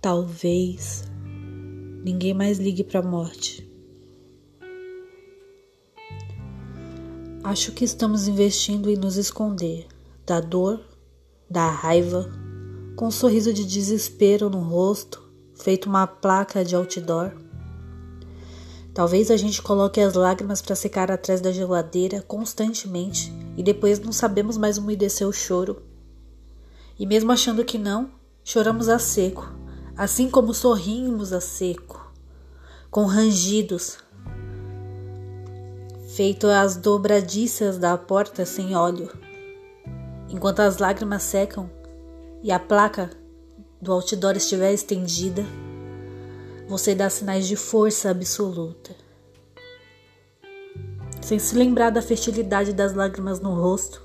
talvez ninguém mais ligue para a morte. Acho que estamos investindo em nos esconder da dor, da raiva, com um sorriso de desespero no rosto, feito uma placa de outdoor. Talvez a gente coloque as lágrimas para secar atrás da geladeira constantemente e depois não sabemos mais umedecer o choro. E mesmo achando que não, choramos a seco, assim como sorrimos a seco, com rangidos, feito as dobradiças da porta sem óleo. Enquanto as lágrimas secam e a placa do outdoor estiver estendida, você dá sinais de força absoluta. Sem se lembrar da fertilidade das lágrimas no rosto,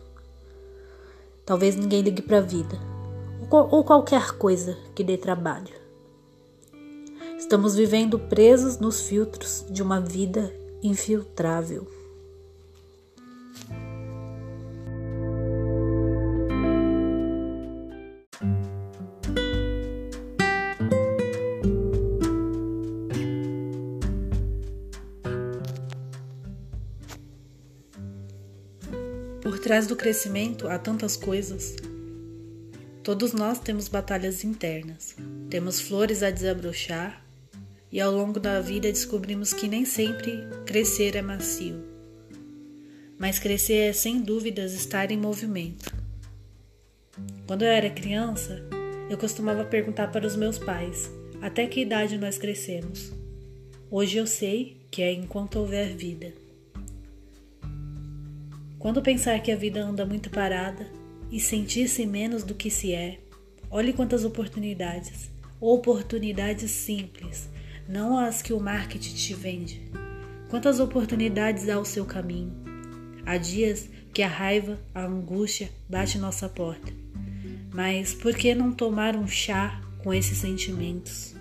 talvez ninguém ligue para a vida ou qualquer coisa que dê trabalho. Estamos vivendo presos nos filtros de uma vida infiltrável. Por trás do crescimento há tantas coisas. Todos nós temos batalhas internas, temos flores a desabrochar e ao longo da vida descobrimos que nem sempre crescer é macio. Mas crescer é sem dúvidas estar em movimento. Quando eu era criança, eu costumava perguntar para os meus pais até que idade nós crescemos. Hoje eu sei que é enquanto houver vida. Quando pensar que a vida anda muito parada e sentir-se menos do que se é, olhe quantas oportunidades, oportunidades simples, não as que o marketing te vende. Quantas oportunidades há ao seu caminho. Há dias que a raiva, a angústia bate nossa porta. Mas por que não tomar um chá com esses sentimentos,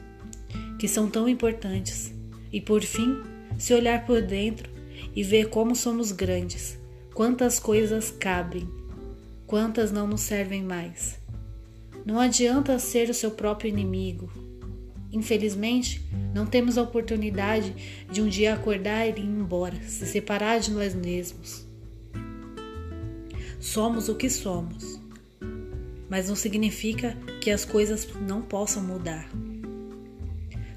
que são tão importantes, e por fim se olhar por dentro e ver como somos grandes, Quantas coisas cabem, quantas não nos servem mais. Não adianta ser o seu próprio inimigo. Infelizmente, não temos a oportunidade de um dia acordar e ir embora, se separar de nós mesmos. Somos o que somos, mas não significa que as coisas não possam mudar.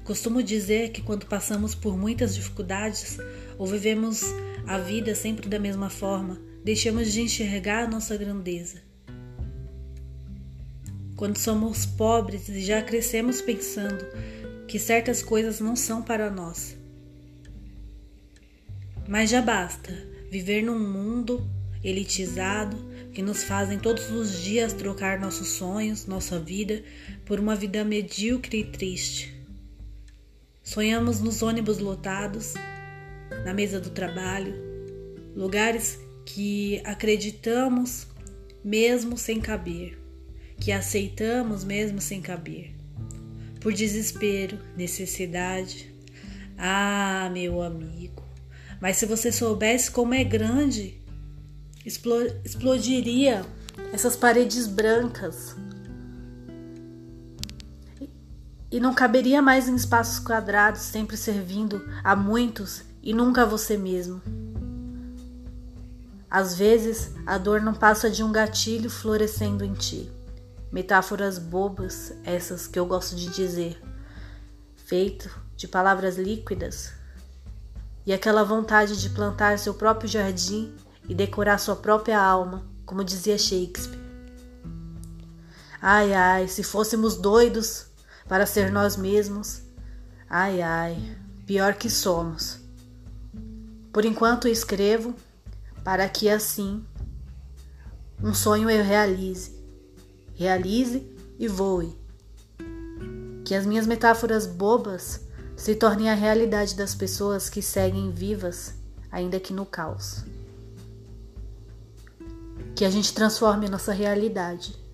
Costumo dizer que quando passamos por muitas dificuldades ou vivemos a vida sempre da mesma forma, deixamos de enxergar nossa grandeza. Quando somos pobres e já crescemos pensando que certas coisas não são para nós. Mas já basta viver num mundo elitizado que nos fazem todos os dias trocar nossos sonhos, nossa vida, por uma vida medíocre e triste. Sonhamos nos ônibus lotados, na mesa do trabalho, lugares que acreditamos mesmo sem caber, que aceitamos mesmo sem caber. Por desespero, necessidade. Ah, meu amigo, mas se você soubesse como é grande, explodiria essas paredes brancas. E não caberia mais em espaços quadrados, sempre servindo a muitos e nunca a você mesmo. Às vezes, a dor não passa de um gatilho florescendo em ti. Metáforas bobas, essas que eu gosto de dizer, feito de palavras líquidas, e aquela vontade de plantar seu próprio jardim e decorar sua própria alma, como dizia Shakespeare. Ai, ai, se fôssemos doidos para ser nós mesmos. Ai, ai, pior que somos. Por enquanto escrevo para que assim um sonho eu realize, realize e voe. Que as minhas metáforas bobas se tornem a realidade das pessoas que seguem vivas, ainda que no caos. Que a gente transforme nossa realidade